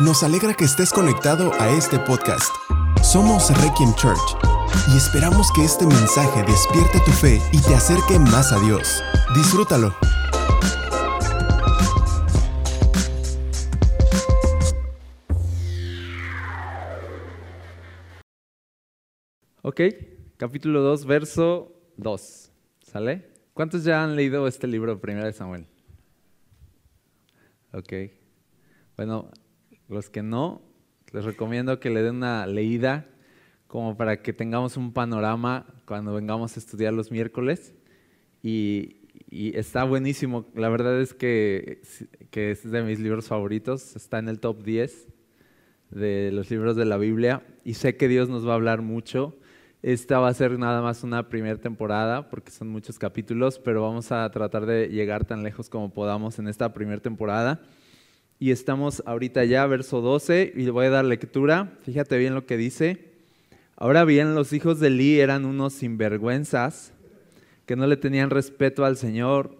Nos alegra que estés conectado a este podcast. Somos Requiem Church y esperamos que este mensaje despierte tu fe y te acerque más a Dios. Disfrútalo. Ok, capítulo 2, verso 2. ¿Sale? ¿Cuántos ya han leído este libro, Primera de Samuel? Ok. Bueno, los que no, les recomiendo que le den una leída como para que tengamos un panorama cuando vengamos a estudiar los miércoles. Y, está buenísimo. La verdad es que, que es de mis libros favoritos. Está en el top 10 de los libros de la Biblia. Y sé que Dios nos va a hablar mucho. Esta va a ser nada más una primera temporada porque son muchos capítulos, pero vamos a tratar de llegar tan lejos como podamos en esta primera temporada. Y estamos ahorita ya, verso 12, y le voy a dar lectura. Fíjate bien lo que dice. Ahora bien, los hijos de Eli eran unos sinvergüenzas que no le tenían respeto al Señor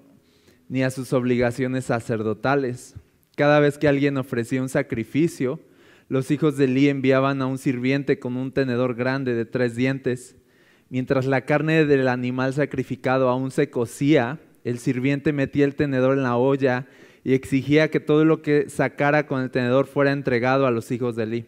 ni a sus obligaciones sacerdotales. Cada vez que alguien ofrecía un sacrificio, los hijos de Eli enviaban a un sirviente con un tenedor grande de tres dientes. Mientras la carne del animal sacrificado aún se cocía, el sirviente metía el tenedor en la olla y exigía que todo lo que sacara con el tenedor fuera entregado a los hijos de Eli.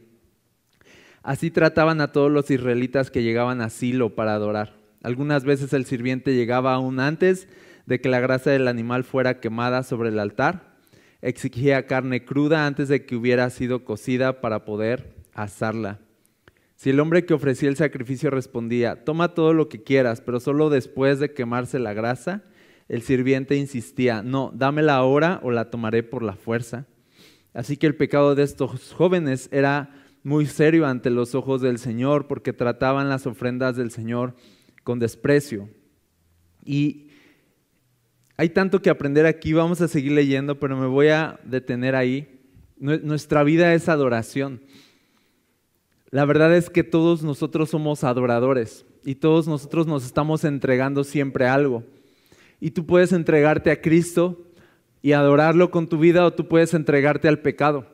Así trataban a todos los israelitas que llegaban a Silo para adorar. Algunas veces el sirviente llegaba aún antes de que la grasa del animal fuera quemada sobre el altar exigía carne cruda antes de que hubiera sido cocida para poder asarla. Si el hombre que ofrecía el sacrificio respondía, toma todo lo que quieras, pero solo después de quemarse la grasa, el sirviente insistía, no, dámela ahora o la tomaré por la fuerza. Así que el pecado de estos jóvenes era muy serio ante los ojos del Señor porque trataban las ofrendas del Señor con desprecio. Y hay tanto que aprender aquí, vamos a seguir leyendo, pero me voy a detener ahí. Nuestra vida es adoración. La verdad es que todos nosotros somos adoradores y todos nosotros nos estamos entregando siempre algo. Y tú puedes entregarte a Cristo y adorarlo con tu vida o tú puedes entregarte al pecado.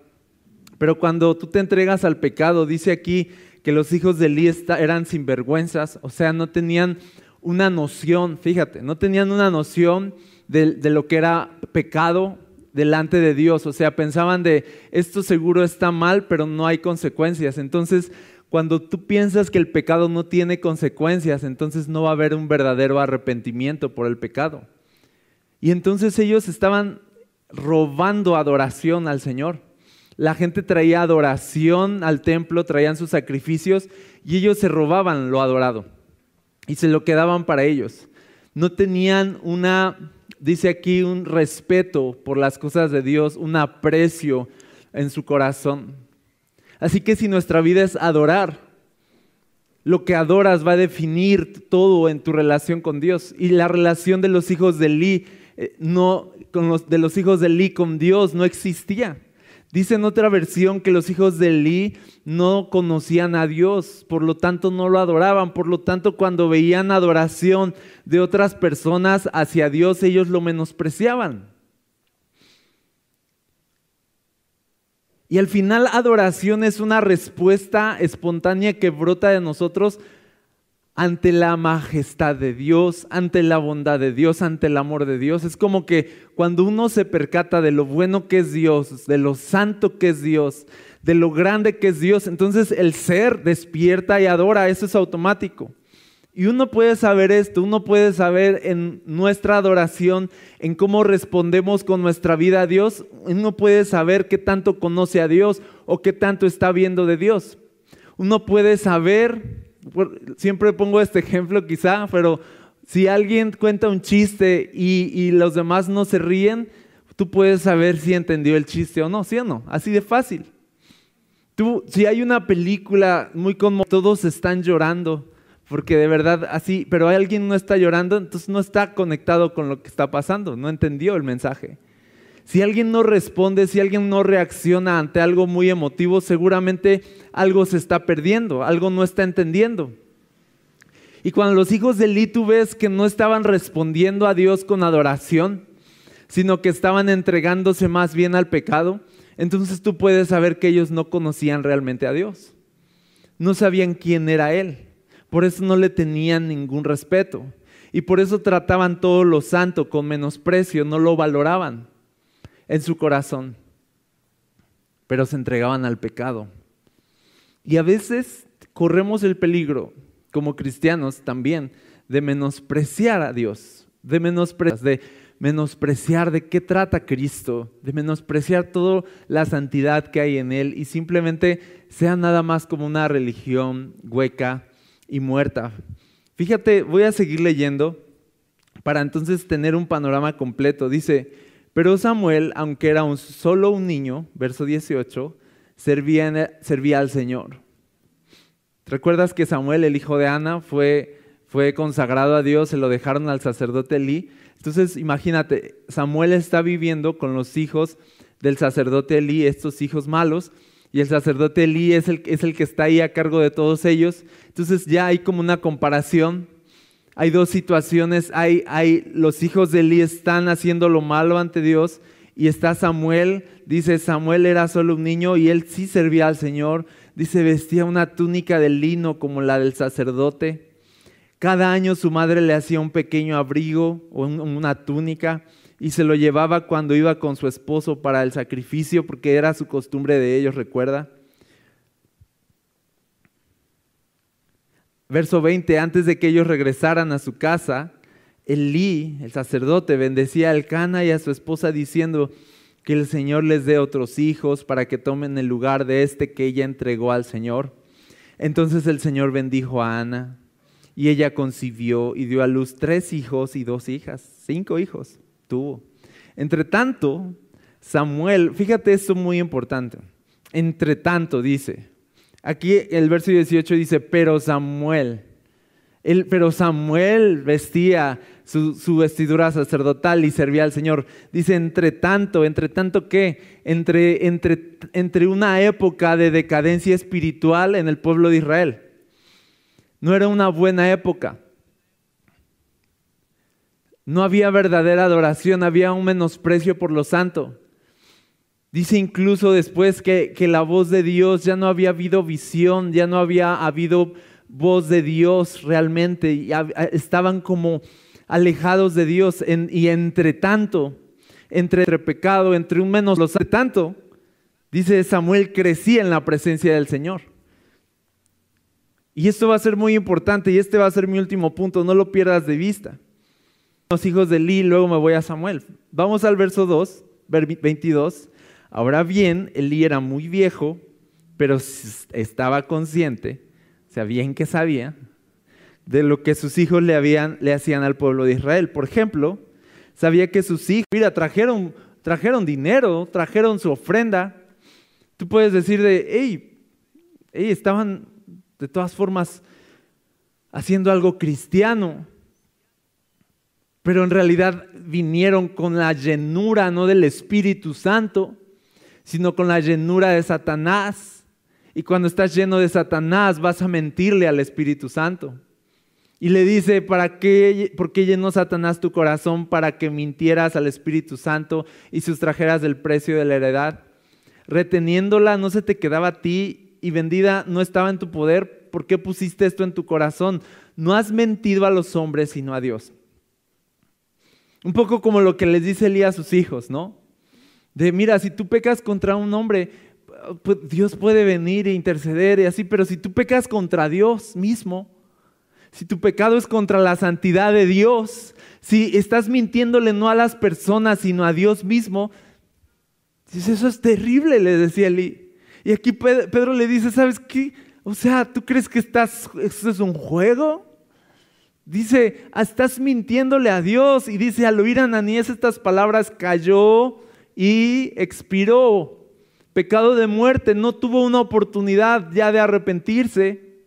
Pero cuando tú te entregas al pecado, dice aquí que los hijos de Elí eran sinvergüenzas, o sea, no tenían una noción, fíjate, no tenían una noción de, lo que era pecado delante de Dios. O sea, pensaban de esto seguro está mal, pero no hay consecuencias. Entonces, cuando tú piensas que el pecado no tiene consecuencias, entonces no va a haber un verdadero arrepentimiento por el pecado. Y entonces ellos estaban robando adoración al Señor. La gente traía adoración al templo, traían sus sacrificios y ellos se robaban lo adorado y se lo quedaban para ellos. No tenían una dice aquí un respeto por las cosas de Dios, un aprecio en su corazón. Así que si nuestra vida es adorar, lo que adoras va a definir todo en tu relación con Dios. Y la relación de los hijos de Eli, eh, no, con los, de los hijos de Eli con Dios no existía. Dice en otra versión que los hijos de Eli no conocían a Dios, por lo tanto no lo adoraban, por lo tanto cuando veían adoración de otras personas hacia Dios, ellos lo menospreciaban. Y al final adoración es una respuesta espontánea que brota de nosotros ante la majestad de Dios, ante la bondad de Dios, ante el amor de Dios. Es como que cuando uno se percata de lo bueno que es Dios, de lo santo que es Dios, de lo grande que es Dios, entonces el ser despierta y adora, eso es automático. Y uno puede saber esto, uno puede saber en nuestra adoración, en cómo respondemos con nuestra vida a Dios, uno puede saber qué tanto conoce a Dios o qué tanto está viendo de Dios. Uno puede saber siempre pongo este ejemplo quizá, pero si alguien cuenta un chiste y, los demás no se ríen, tú puedes saber si entendió el chiste o no, ¿sí o no? Así de fácil. Tú, si hay una película muy como todos están llorando, porque de verdad así, pero alguien no está llorando, entonces no está conectado con lo que está pasando, no entendió el mensaje. Si alguien no responde, si alguien no reacciona ante algo muy emotivo, seguramente algo se está perdiendo, algo no está entendiendo. Y cuando los hijos de Eli tú ves que no estaban respondiendo a Dios con adoración, sino que estaban entregándose más bien al pecado, entonces tú puedes saber que ellos no conocían realmente a Dios. No sabían quién era Él. Por eso no le tenían ningún respeto. Y por eso trataban todo lo santo con menosprecio, no lo valoraban en su corazón. Pero se entregaban al pecado. Y a veces corremos el peligro, como cristianos también, de menospreciar a Dios, de menospreciar, de menospreciar de qué trata Cristo, de menospreciar toda la santidad que hay en Él y simplemente sea nada más como una religión hueca y muerta. Fíjate, voy a seguir leyendo para entonces tener un panorama completo. Dice, pero Samuel, aunque era un, solo un niño, verso 18, servía, servía al Señor. ¿Recuerdas que Samuel, el hijo de Ana, fue, fue consagrado a Dios, se lo dejaron al sacerdote Elí? Entonces, imagínate, Samuel está viviendo con los hijos del sacerdote Elí, estos hijos malos, y el sacerdote Elí es el, que está ahí a cargo de todos ellos. Entonces ya hay como una comparación. Hay dos situaciones. Hay, hay los hijos de Elí están haciendo lo malo ante Dios y está Samuel. Dice, Samuel era solo un niño y él sí servía al Señor. Dice, vestía una túnica de lino como la del sacerdote. Cada año su madre le hacía un pequeño abrigo o una túnica y se lo llevaba cuando iba con su esposo para el sacrificio, porque era su costumbre de ellos, recuerda. Verso 20, antes de que ellos regresaran a su casa, Elí, el sacerdote, bendecía al Cana y a su esposa diciendo que el Señor les dé otros hijos para que tomen el lugar de este que ella entregó al Señor. Entonces el Señor bendijo a Ana y ella concibió y dio a luz tres hijos y dos hijas, cinco hijos tuvo. Entre tanto, Samuel, fíjate esto muy importante. Entre tanto dice, aquí el verso 18 dice, pero Samuel, el, pero Samuel vestía su, su, vestidura sacerdotal y servía al Señor. Dice, entre tanto, entre tanto que, entre, entre, entre una época de decadencia espiritual en el pueblo de Israel no era una buena época. No había verdadera adoración, había un menosprecio por lo santo. Dice incluso después que, la voz de Dios ya no había habido visión, ya no había habido voz de Dios realmente, estaban como alejados de Dios y entre tanto, entre, pecado, entre un menos, lo tanto, dice Samuel crecía en la presencia del Señor. Y esto va a ser muy importante y este va a ser mi último punto, no lo pierdas de vista. Los hijos de Eli, luego me voy a Samuel. Vamos al verso 2, 22. Ahora bien, Eli era muy viejo, pero estaba consciente, o sea, bien que sabía, de lo que sus hijos le, hacían al pueblo de Israel. Por ejemplo, sabía que sus hijos, mira, trajeron, trajeron dinero, trajeron su ofrenda. Tú puedes decir de, hey, hey, estaban de todas formas haciendo algo cristiano. Pero en realidad vinieron con la llenura no del Espíritu Santo, sino con la llenura de Satanás. Y cuando estás lleno de Satanás vas a mentirle al Espíritu Santo. Y le dice, ¿para qué, ¿por qué llenó Satanás tu corazón para que mintieras al Espíritu Santo y sustrajeras del precio de la heredad? Reteniéndola no se te quedaba a ti y vendida no estaba en tu poder, ¿por qué pusiste esto en tu corazón? No has mentido a los hombres, sino a Dios. Un poco como lo que les dice Elías a sus hijos, ¿no? De, mira, si tú pecas contra un hombre, pues Dios puede venir e interceder y así, pero si tú pecas contra Dios mismo, si tu pecado es contra la santidad de Dios, si estás mintiéndole no a las personas, sino a Dios mismo, eso es terrible, le decía Elías. Y aquí Pedro le dice, ¿sabes qué? O sea, ¿tú crees que estás, esto es un juego? Dice, ah, estás mintiéndole a Dios. Y dice, al oír a Ananías estas palabras, cayó y expiró. Pecado de muerte, no tuvo una oportunidad ya de arrepentirse.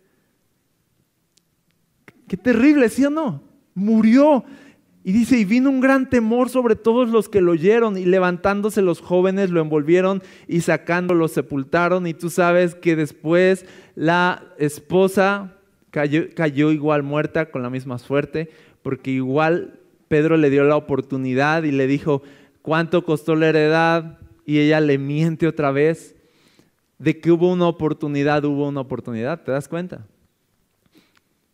Qué terrible, ¿sí o no? Murió. Y dice, y vino un gran temor sobre todos los que lo oyeron, y levantándose los jóvenes lo envolvieron y sacándolo lo sepultaron. Y tú sabes que después la esposa cayó, igual muerta con la misma suerte, porque igual Pedro le dio la oportunidad y le dijo, ¿cuánto costó la heredad? y ella le miente otra vez. De que hubo una oportunidad, hubo una oportunidad, ¿te das cuenta?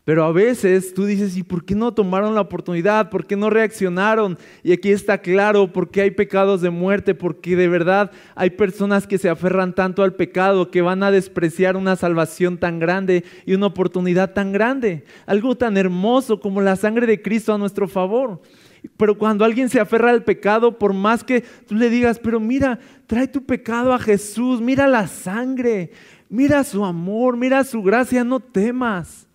Pero a veces tú dices, ¿y por qué no tomaron la oportunidad? ¿Por qué no reaccionaron? Y aquí está claro, porque hay pecados de muerte, porque de verdad hay personas que se aferran tanto al pecado que van a despreciar una salvación tan grande y una oportunidad tan grande. Algo tan hermoso como la sangre de Cristo a nuestro favor. Pero cuando alguien se aferra al pecado, por más que tú le digas, pero mira, trae tu pecado a Jesús, mira la sangre, mira su amor, mira su gracia, no temas.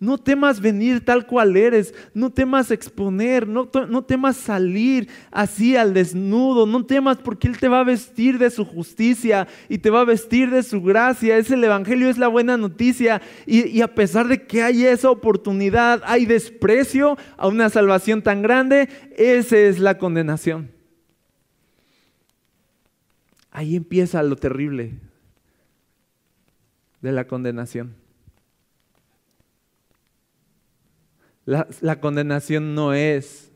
No temas venir tal cual eres, no temas exponer, no, no, temas salir así al desnudo, no temas porque Él te va a vestir de su justicia y te va a vestir de su gracia. Es el Evangelio, es la buena noticia. Y, y a pesar de que hay esa oportunidad, hay desprecio a una salvación tan grande, esa es la condenación. Ahí empieza lo terrible de la condenación. La, condenación no es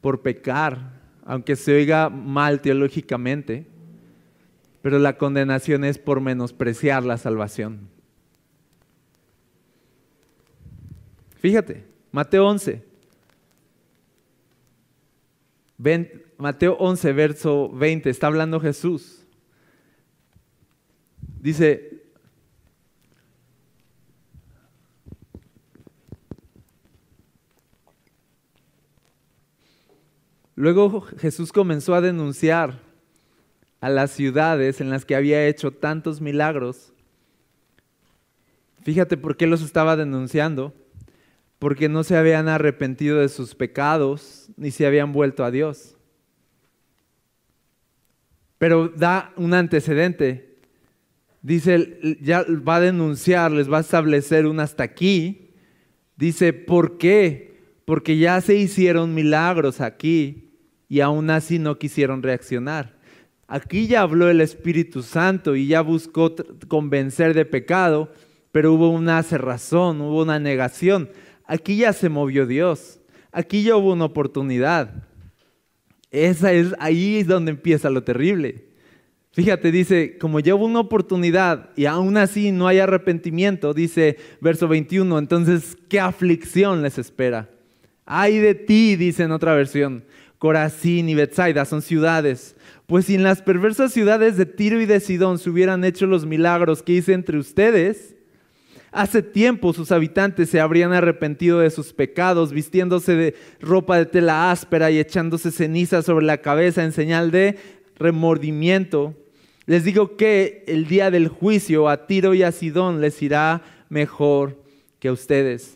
por pecar, aunque se oiga mal teológicamente, pero la condenación es por menospreciar la salvación. Fíjate, Mateo 11. Mateo 11, verso 20, está hablando Jesús. Dice, Luego Jesús comenzó a denunciar a las ciudades en las que había hecho tantos milagros. Fíjate por qué los estaba denunciando. Porque no se habían arrepentido de sus pecados ni se habían vuelto a Dios. Pero da un antecedente. Dice, ya va a denunciar, les va a establecer un hasta aquí. Dice, ¿por qué? Porque ya se hicieron milagros aquí y aún así no quisieron reaccionar. Aquí ya habló el Espíritu Santo y ya buscó convencer de pecado, pero hubo una cerrazón, hubo una negación. Aquí ya se movió Dios. Aquí ya hubo una oportunidad. Esa es ahí es donde empieza lo terrible. Fíjate, dice, como ya hubo una oportunidad y aún así no hay arrepentimiento, dice verso 21, entonces, ¿qué aflicción les espera? Ay de ti, dice en otra versión, Corazín y Bethsaida son ciudades. Pues si en las perversas ciudades de Tiro y de Sidón se hubieran hecho los milagros que hice entre ustedes, hace tiempo sus habitantes se habrían arrepentido de sus pecados, vistiéndose de ropa de tela áspera y echándose ceniza sobre la cabeza en señal de remordimiento. Les digo que el día del juicio a Tiro y a Sidón les irá mejor que a ustedes.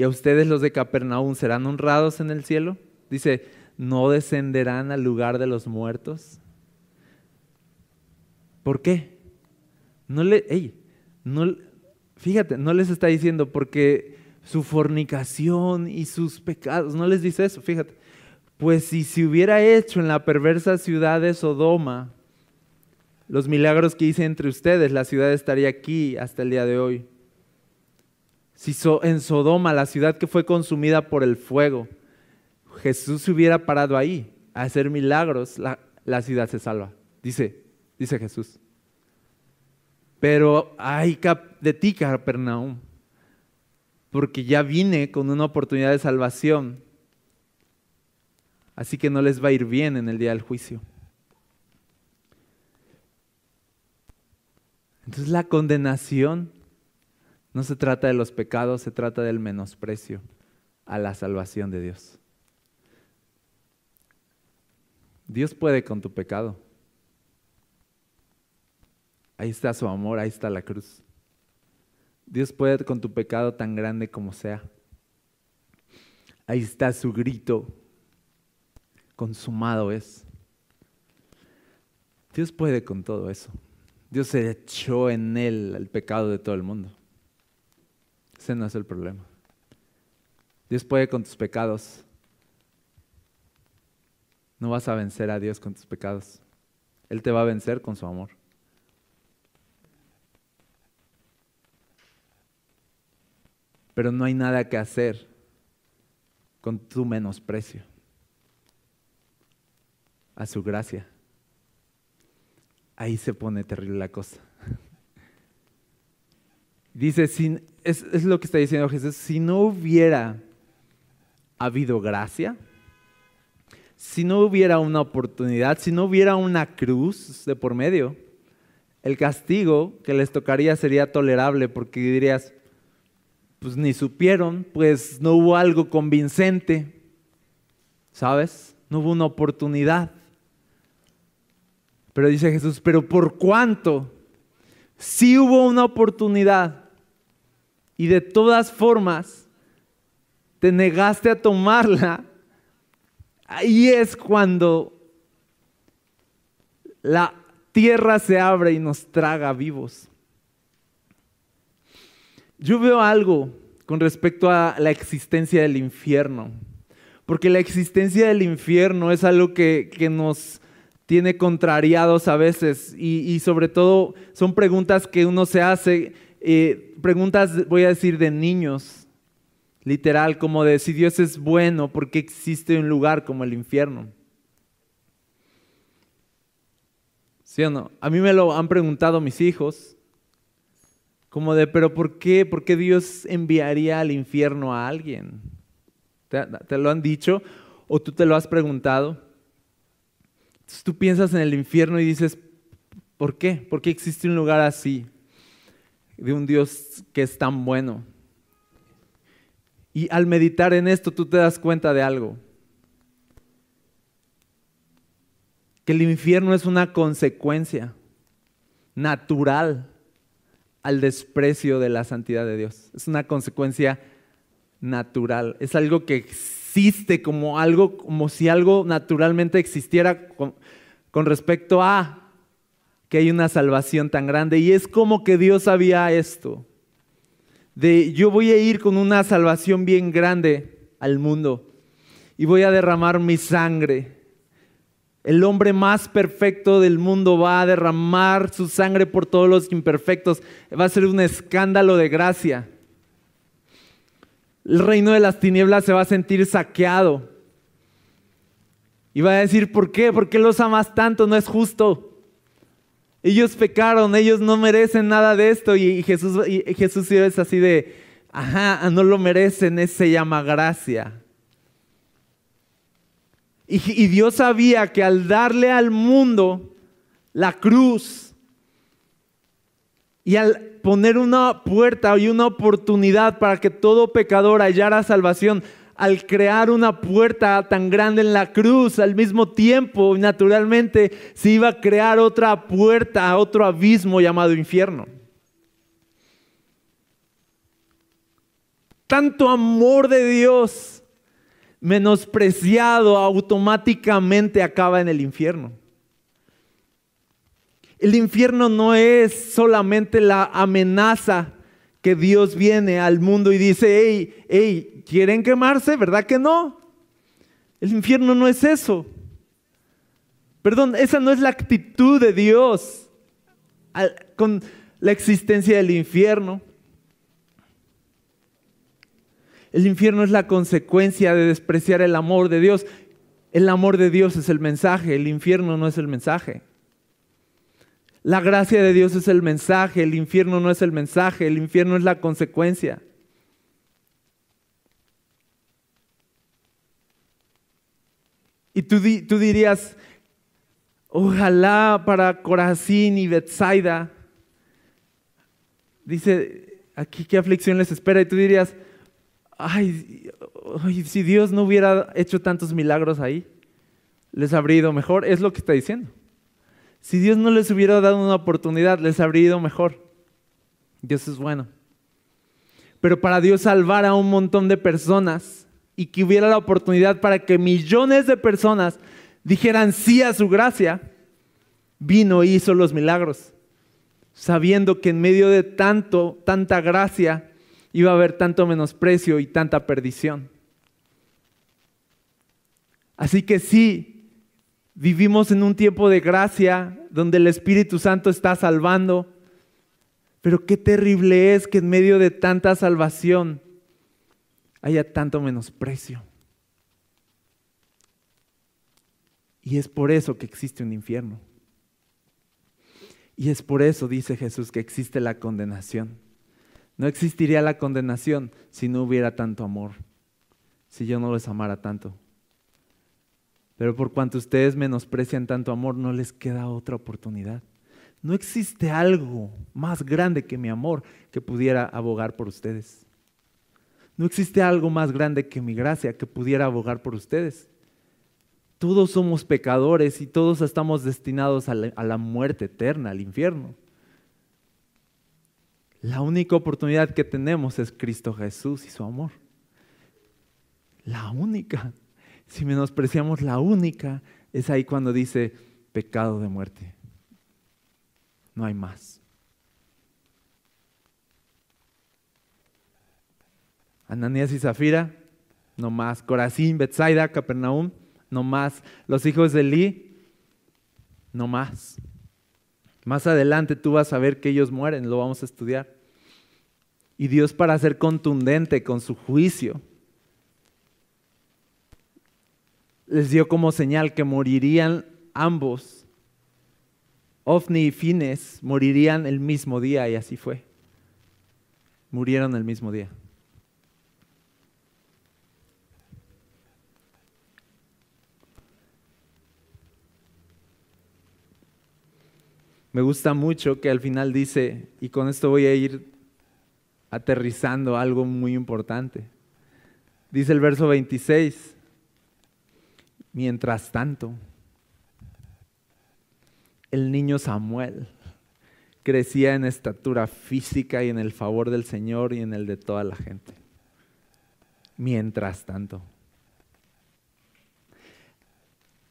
¿Y a ustedes los de Capernaum serán honrados en el cielo? Dice, ¿no descenderán al lugar de los muertos? ¿Por qué? No le, no, fíjate, no les está diciendo porque su fornicación y sus pecados, no les dice eso, fíjate. Pues si se hubiera hecho en la perversa ciudad de Sodoma los milagros que hice entre ustedes, la ciudad estaría aquí hasta el día de hoy. Si en Sodoma, la ciudad que fue consumida por el fuego, Jesús se hubiera parado ahí a hacer milagros, la, ciudad se salva. Dice, dice Jesús. Pero hay de ti, Capernaum, porque ya vine con una oportunidad de salvación. Así que no les va a ir bien en el día del juicio. Entonces la condenación no se trata de los pecados, se trata del menosprecio a la salvación de Dios. Dios puede con tu pecado. Ahí está su amor, ahí está la cruz. Dios puede con tu pecado tan grande como sea. Ahí está su grito. Consumado es. Dios puede con todo eso. Dios se echó en él el pecado de todo el mundo. Ese no es el problema. Dios puede con tus pecados. No vas a vencer a Dios con tus pecados. Él te va a vencer con su amor. Pero no hay nada que hacer con tu menosprecio a su gracia. Ahí se pone terrible la cosa. Dice, es, es lo que está diciendo Jesús, si no hubiera habido gracia, si no hubiera una oportunidad, si no hubiera una cruz de por medio, el castigo que les tocaría sería tolerable porque dirías, pues ni supieron, pues no hubo algo convincente, ¿sabes? No hubo una oportunidad. Pero dice Jesús, pero ¿por cuánto? Si hubo una oportunidad y de todas formas te negaste a tomarla, ahí es cuando la tierra se abre y nos traga vivos. Yo veo algo con respecto a la existencia del infierno, porque la existencia del infierno es algo que, nos tiene contrariados a veces y, sobre todo son preguntas que uno se hace, preguntas voy a decir de niños, literal, como de si Dios es bueno, ¿por qué existe un lugar como el infierno? ¿Sí o no? A mí me lo han preguntado mis hijos, como de, pero ¿por qué? ¿Por qué Dios enviaría al infierno a alguien? ¿Te, te lo han dicho o tú te lo has preguntado? Entonces tú piensas en el infierno y dices, ¿por qué? ¿Por qué existe un lugar así? De un Dios que es tan bueno. Y al meditar en esto tú te das cuenta de algo. que el infierno es una consecuencia natural al desprecio de la santidad de Dios. Es una consecuencia natural. Es algo que existe como algo, como si algo naturalmente existiera con, respecto a que hay una salvación tan grande. Y es como que Dios sabía esto. De yo voy a ir con una salvación bien grande al mundo y voy a derramar mi sangre el hombre más perfecto del mundo va a derramar su sangre por todos los imperfectos. Va a ser un escándalo de gracia. El reino de las tinieblas se va a sentir saqueado. Y va a decir, ¿por qué? ¿Por qué los amas tanto? No es justo. Ellos pecaron, ellos no merecen nada de esto. Y Jesús, y Jesús es así de, ajá, no lo merecen, se llama gracia. Y, Dios sabía que al darle al mundo la cruz y al poner una puerta y una oportunidad para que todo pecador hallara salvación, al crear una puerta tan grande en la cruz, al mismo tiempo, naturalmente, se iba a crear otra puerta, otro abismo llamado infierno. Tanto amor de Dios menospreciado automáticamente acaba en el infierno. El infierno no es solamente la amenaza que Dios viene al mundo y dice, hey, hey, ¿quieren quemarse? ¿Verdad que no? El infierno no es eso. Perdón, esa no es la actitud de Dios con la existencia del infierno. El infierno es la consecuencia de despreciar el amor de Dios. El amor de Dios es el mensaje, el infierno no es el mensaje. La gracia de Dios es el mensaje, el infierno no es el mensaje, el infierno es la consecuencia. Y tú, tú dirías, ojalá para Corazín y Bethsaida, dice aquí qué aflicción les espera, y tú dirías, ay, si Dios no hubiera hecho tantos milagros ahí, les habría ido mejor. Es lo que está diciendo. Si Dios no les hubiera dado una oportunidad, les habría ido mejor. Dios es bueno. Pero para Dios salvar a un montón de personas y que hubiera la oportunidad para que millones de personas dijeran sí a su gracia, vino y hizo los milagros, sabiendo que en medio de tanto, tanta gracia, iba a haber tanto menosprecio y tanta perdición. Así que sí, vivimos en un tiempo de gracia donde el Espíritu Santo está salvando, pero qué terrible es que en medio de tanta salvación haya tanto menosprecio. Y es por eso que existe un infierno. Y es por eso, dice Jesús, que existe la condenación. No existiría la condenación si no hubiera tanto amor, si yo no les amara tanto. Pero por cuanto ustedes menosprecian tanto amor, no les queda otra oportunidad. No existe algo más grande que mi amor que pudiera abogar por ustedes. No existe algo más grande que mi gracia que pudiera abogar por ustedes. Todos somos pecadores y todos estamos destinados a la, muerte eterna, al infierno. La única oportunidad que tenemos es Cristo Jesús y su amor. La única. Si menospreciamos la única, es ahí cuando dice pecado de muerte. No hay más. Ananías y Zafira, no más. Corazín, Bethsaida, Capernaum, no más. Los hijos de Eli, no más. Más adelante tú vas a ver que ellos mueren, lo vamos a estudiar. Y Dios para ser contundente con su juicio, les dio como señal que morirían ambos. Ofni y Fines morirían el mismo día y así fue. Murieron el mismo día. Me gusta mucho que al final dice, y con esto voy a ir aterrizando algo muy importante. Dice el verso 26, mientras tanto, el niño Samuel crecía en estatura física y en el favor del Señor y en el de toda la gente. Mientras tanto.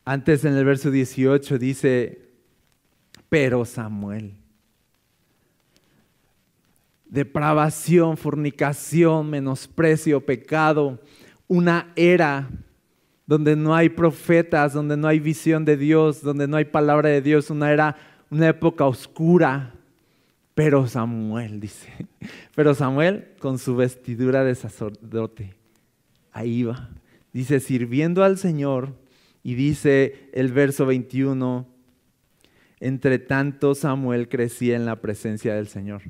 Antes en el verso 18 dice, pero Samuel. Depravación, fornicación, menosprecio, pecado, una era donde no hay profetas, donde no hay visión de Dios, donde no hay palabra de Dios, una era, una época oscura. Pero Samuel, dice, pero Samuel con su vestidura de sacerdote, ahí va, dice, sirviendo al Señor, y dice el verso 21, entre tanto Samuel crecía en la presencia del Señor.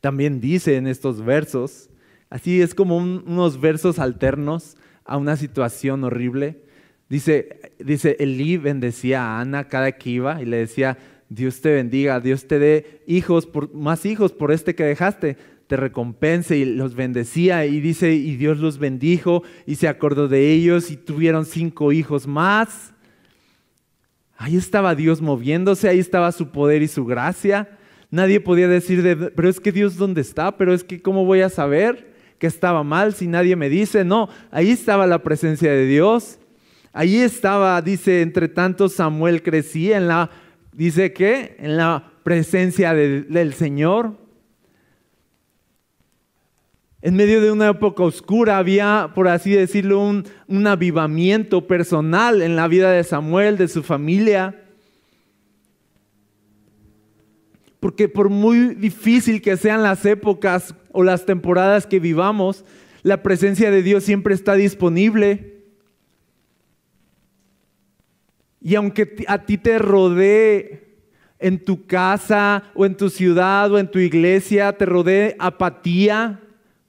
También dice en estos versos, así es como unos versos alternos a una situación horrible. Dice, dice, Elí bendecía a Ana cada que iba y le decía, Dios te bendiga, Dios te dé hijos, por, más hijos por este que dejaste, te recompense y los bendecía. Y dice, y Dios los bendijo y se acordó de ellos y tuvieron cinco hijos más. Ahí estaba Dios moviéndose, ahí estaba su poder y su gracia. Nadie podía decir, de, pero es que Dios dónde está, pero es que cómo voy a saber que estaba mal si nadie me dice. No, ahí estaba la presencia de Dios. Ahí estaba, dice, entre tanto Samuel crecía en la, dice que, en la presencia del Señor. En medio de una época oscura había, por así decirlo, un, avivamiento personal en la vida de Samuel, de su familia. Porque por muy difícil que sean las épocas o las temporadas que vivamos, la presencia de Dios siempre está disponible. Y aunque a ti te rodee en tu casa o en tu ciudad o en tu iglesia, te rodee apatía,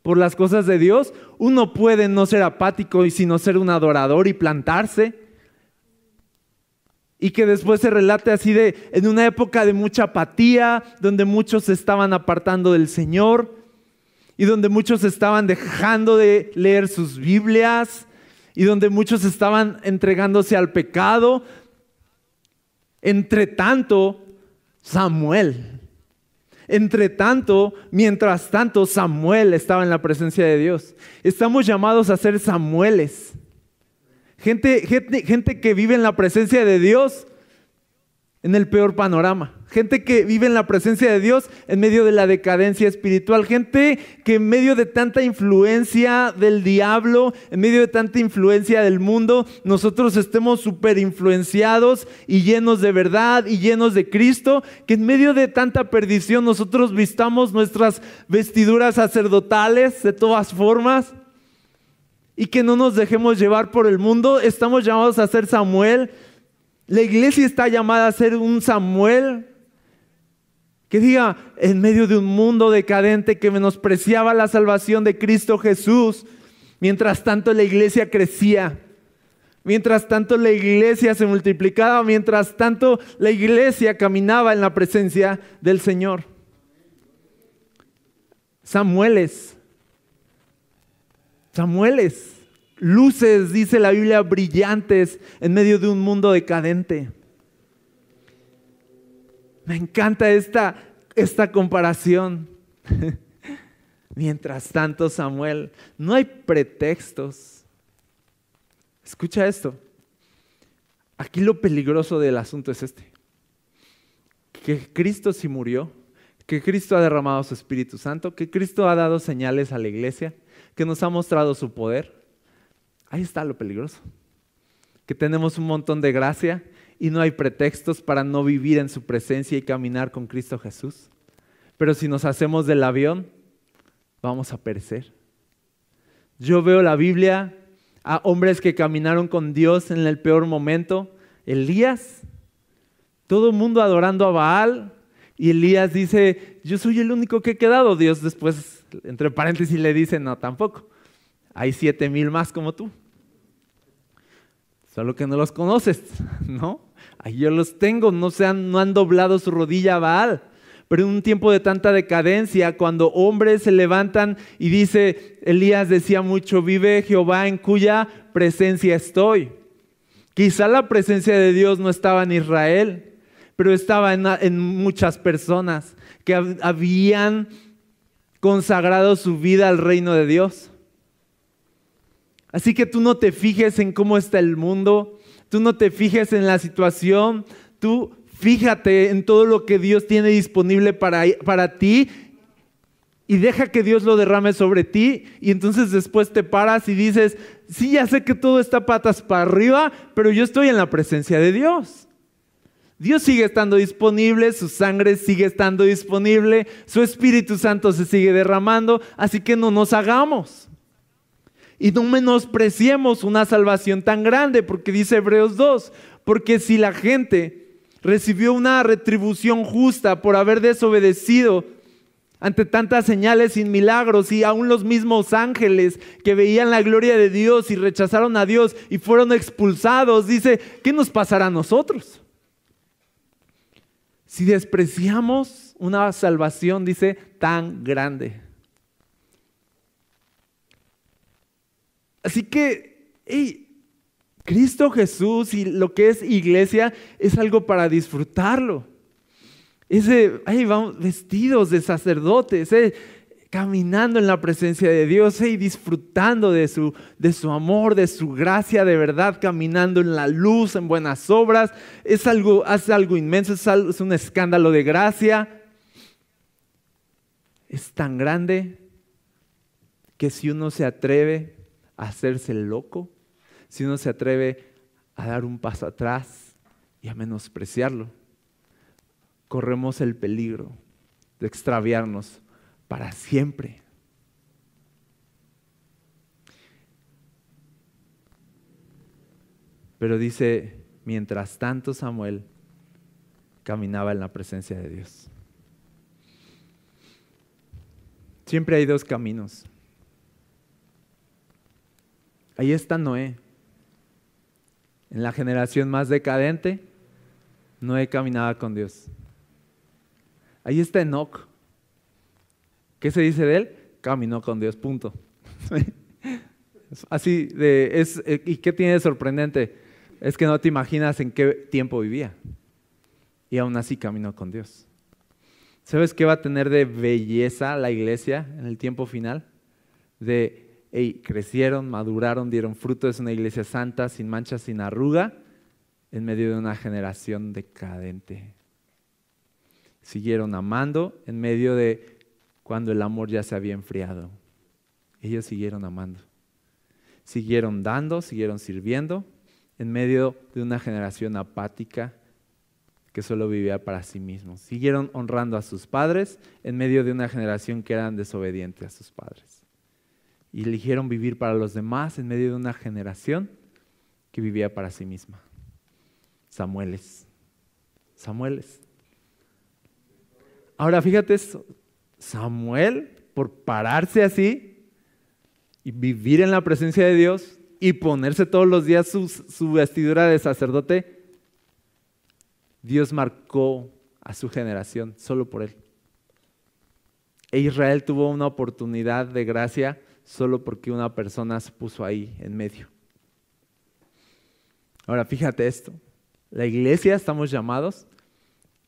por las cosas de Dios, uno puede no ser apático y sino ser un adorador y plantarse. Y que después se relate así de, en una época de mucha apatía, donde muchos se estaban apartando del Señor y donde muchos estaban dejando de leer sus Biblias y donde muchos estaban entregándose al pecado. Entre tanto, Samuel entre tanto, mientras tanto, Samuel estaba en la presencia de Dios. Estamos llamados a ser Samueles. Gente, gente, gente que vive en la presencia de Dios en el peor panorama. Gente que vive en la presencia de Dios en medio de la decadencia espiritual. Gente que en medio de tanta influencia del diablo, en medio de tanta influencia del mundo, nosotros estemos súper influenciados y llenos de verdad y llenos de Cristo. Que en medio de tanta perdición nosotros vistamos nuestras vestiduras sacerdotales de todas formas y que no nos dejemos llevar por el mundo. Estamos llamados a ser Samuel La iglesia está llamada a ser un Samuel que diga, en medio de un mundo decadente que menospreciaba la salvación de Cristo Jesús, mientras tanto la iglesia crecía, mientras tanto la iglesia se multiplicaba, mientras tanto la iglesia caminaba en la presencia del Señor. Samueles, Samueles, luces, dice la Biblia, brillantes en medio de un mundo decadente. Me encanta esta, esta comparación. Mientras tanto, Samuel, no hay pretextos. Escucha esto. Aquí lo peligroso del asunto es este. Que Cristo sí murió, que Cristo ha derramado su Espíritu Santo, que Cristo ha dado señales a la iglesia, que nos ha mostrado su poder. Ahí está lo peligroso. Que tenemos un montón de gracia y no hay pretextos para no vivir en su presencia y caminar con Cristo Jesús. Pero si nos hacemos del avión, vamos a perecer. Yo veo la Biblia a hombres que caminaron con Dios en el peor momento. Elías, todo el mundo adorando a Baal. Y Elías dice, yo soy el único que he quedado. Dios después, entre paréntesis, le dice, no, tampoco. Hay siete mil más como tú. Solo que no los conoces, ¿no? Ahí yo los tengo, no, se han, no han doblado su rodilla Baal. Pero en un tiempo de tanta decadencia, cuando hombres se levantan y dice, Elías decía mucho, vive Jehová en cuya presencia estoy. Quizá la presencia de Dios no estaba en Israel, pero estaba en, en muchas personas que habían consagrado su vida al reino de Dios. Así que tú no te fijes en cómo está el mundo, tú no te fijes en la situación, tú fíjate en todo lo que Dios tiene disponible para, para ti y deja que Dios lo derrame sobre ti y entonces después te paras y dices, sí, ya sé que todo está patas para arriba, pero yo estoy en la presencia de Dios. Dios sigue estando disponible, su sangre sigue estando disponible, su Espíritu Santo se sigue derramando, así que no nos hagamos. Y no menospreciemos una salvación tan grande, porque dice Hebreos 2, porque si la gente recibió una retribución justa por haber desobedecido ante tantas señales y milagros y aún los mismos ángeles que veían la gloria de Dios y rechazaron a Dios y fueron expulsados, dice, ¿qué nos pasará a nosotros? Si despreciamos una salvación, dice, tan grande. Así que, Cristo Jesús y lo que es iglesia es algo para disfrutarlo. Ese, ahí vamos vestidos de sacerdotes, eh, caminando en la presencia de Dios y disfrutando de su, de su amor, de su gracia de verdad, caminando en la luz, en buenas obras. Es algo, hace algo inmenso, es, es un escándalo de gracia. Es tan grande que si uno se atreve hacerse loco, si uno se atreve a dar un paso atrás y a menospreciarlo, corremos el peligro de extraviarnos para siempre. Pero dice, mientras tanto Samuel caminaba en la presencia de Dios. Siempre hay dos caminos. Ahí está Noé. En la generación más decadente, Noé caminaba con Dios. Ahí está Enoch. ¿Qué se dice de él? Caminó con Dios, punto. Así de, es, eh, ¿y qué tiene de sorprendente? Es que no te imaginas en qué tiempo vivía. Y aún así caminó con Dios. ¿Sabes qué va a tener de belleza la iglesia en el tiempo final? De crecieron, maduraron, dieron fruto. Es una iglesia santa, sin mancha, sin arruga, en medio de una generación decadente. Siguieron amando en medio de cuando el amor ya se había enfriado. Ellos siguieron amando. Siguieron dando, siguieron sirviendo en medio de una generación apática que solo vivía para sí mismos. Siguieron honrando a sus padres en medio de una generación que eran desobedientes a sus padres y eligieron vivir para los demás en medio de una generación que vivía para sí misma. Samueles. Samueles. Ahora fíjate esto, Samuel, por pararse así y vivir en la presencia de Dios y ponerse todos los días su, vestidura de sacerdote, Dios marcó a su generación solo por él. E Israel tuvo una oportunidad de gracia solo porque una persona se puso ahí en medio. Ahora fíjate esto, la iglesia estamos llamados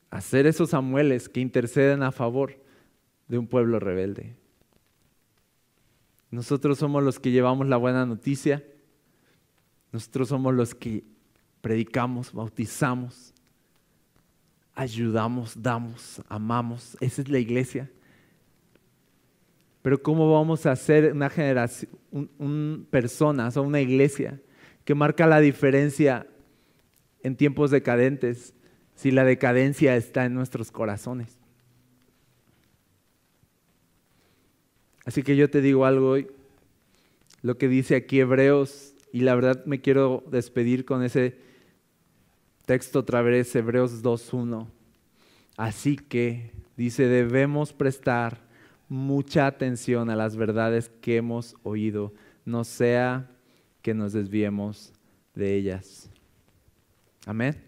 a ser esos Samueles que interceden a favor de un pueblo rebelde. Nosotros somos los que llevamos la buena noticia, nosotros somos los que predicamos, bautizamos, ayudamos, damos, amamos. Esa es la iglesia. Pero ¿cómo vamos a ser una generación, un, personas o una iglesia que marca la diferencia en tiempos decadentes si la decadencia está en nuestros corazones? Así que yo te digo algo hoy, lo que dice aquí Hebreos, y la verdad me quiero despedir con ese texto otra vez, Hebreos 2.1. Así que, dice, debemos prestar mucha atención a las verdades que hemos oído, no sea que nos desviemos de ellas. Amén.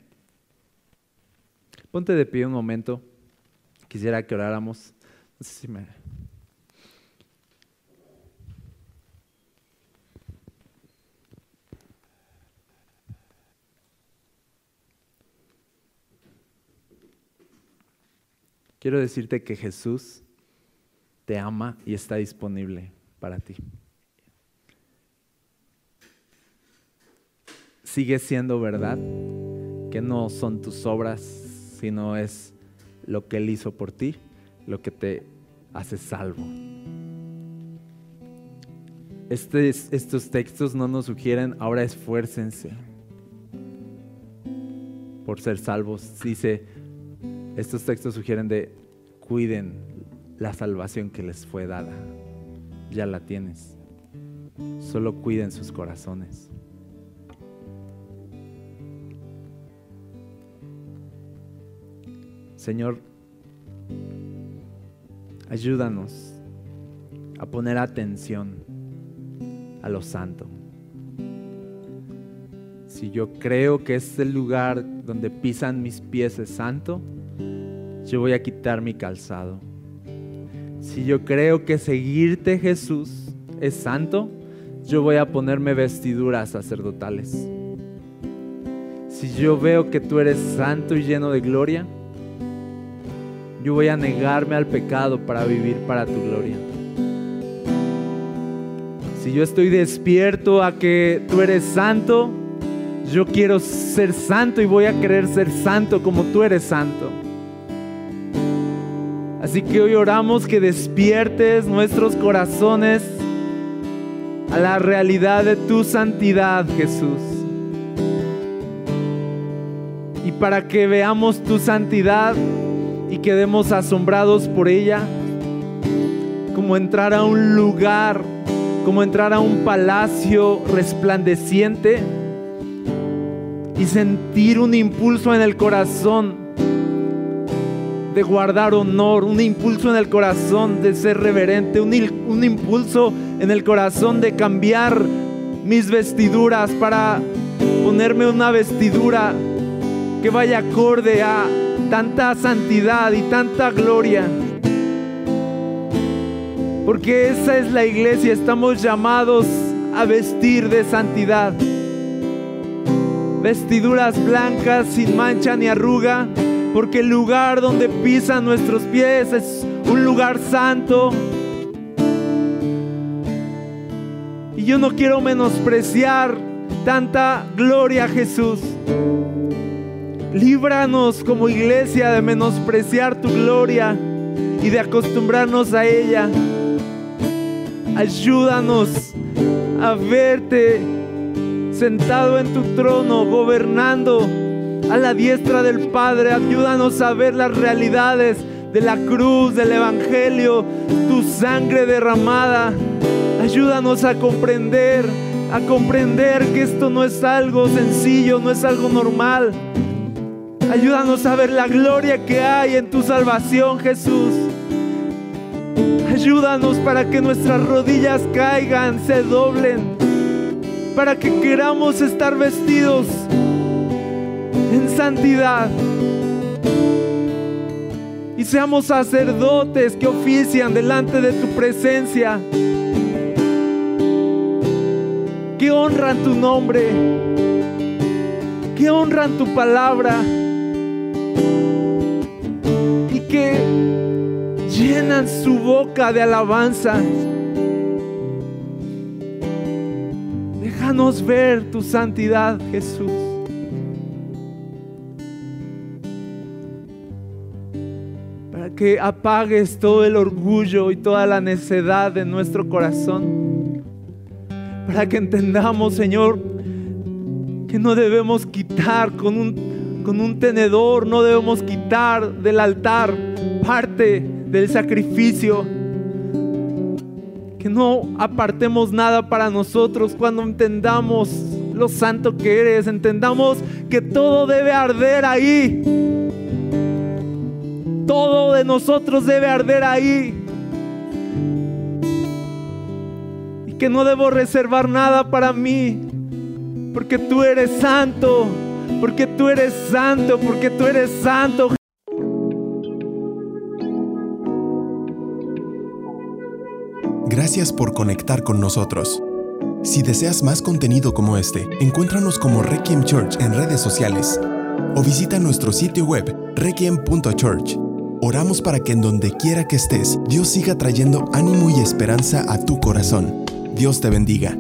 Ponte de pie un momento. Quisiera que oráramos. No sé si me... Quiero decirte que Jesús te ama y está disponible para ti. Sigue siendo verdad que no son tus obras, sino es lo que Él hizo por ti, lo que te hace salvo. estos textos no nos sugieren, ahora esfuércense por ser salvos. Dice, estos textos sugieren de cuiden la salvación que les fue dada. Ya la tienes. Solo cuiden sus corazones. Señor, ayúdanos a poner atención a lo santo. Si yo creo que es el lugar donde pisan mis pies es santo, yo voy a quitar mi calzado si yo creo que seguirte Jesús es santo, yo voy a ponerme vestiduras sacerdotales. Si yo veo que tú eres santo y lleno de gloria, yo voy a negarme al pecado para vivir para tu gloria. Si yo estoy despierto a que tú eres santo, yo quiero ser santo y voy a querer ser santo como tú eres santo. Así que hoy oramos que despiertes nuestros corazones a la realidad de tu santidad, Jesús. Y para que veamos tu santidad y quedemos asombrados por ella, como entrar a un lugar, como entrar a un palacio resplandeciente y sentir un impulso en el corazón de guardar honor, un impulso en el corazón de ser reverente, un, un impulso en el corazón de cambiar mis vestiduras para ponerme una vestidura que vaya acorde a tanta santidad y tanta gloria. Porque esa es la iglesia, estamos llamados a vestir de santidad. Vestiduras blancas sin mancha ni arruga porque el lugar donde pisan nuestros pies es un lugar santo. Y yo no quiero menospreciar tanta gloria, Jesús. Líbranos como iglesia de menospreciar tu gloria y de acostumbrarnos a ella. Ayúdanos a verte sentado en tu trono, gobernando a la diestra del Padre. Ayúdanos a ver las realidades de la cruz, del Evangelio, tu sangre derramada. Ayúdanos a comprender, a comprender que esto no es algo sencillo, no es algo normal. Ayúdanos a ver la gloria que hay en tu salvación, Jesús. Ayúdanos para que nuestras rodillas caigan, se doblen, para que queramos estar vestidos en santidad y seamos sacerdotes que ofician delante de tu presencia, que honran tu nombre, que honran tu palabra y que llenan su boca de alabanza. Déjanos ver tu santidad, Jesús. Que apagues todo el orgullo y toda la necedad de nuestro corazón. Para que entendamos, Señor, que no debemos quitar con un, con un tenedor, no debemos quitar del altar parte del sacrificio. Que no apartemos nada para nosotros cuando entendamos lo santo que eres, entendamos que todo debe arder ahí todo de nosotros debe arder ahí. Y que no debo reservar nada para mí. Porque tú eres santo. Porque tú eres santo. Porque tú eres santo. Gracias por conectar con nosotros. Si deseas más contenido como este, encuéntranos como Requiem Church en redes sociales o visita nuestro sitio web requiem.church. Oramos para que en donde quiera que estés, Dios siga trayendo ánimo y esperanza a tu corazón. Dios te bendiga.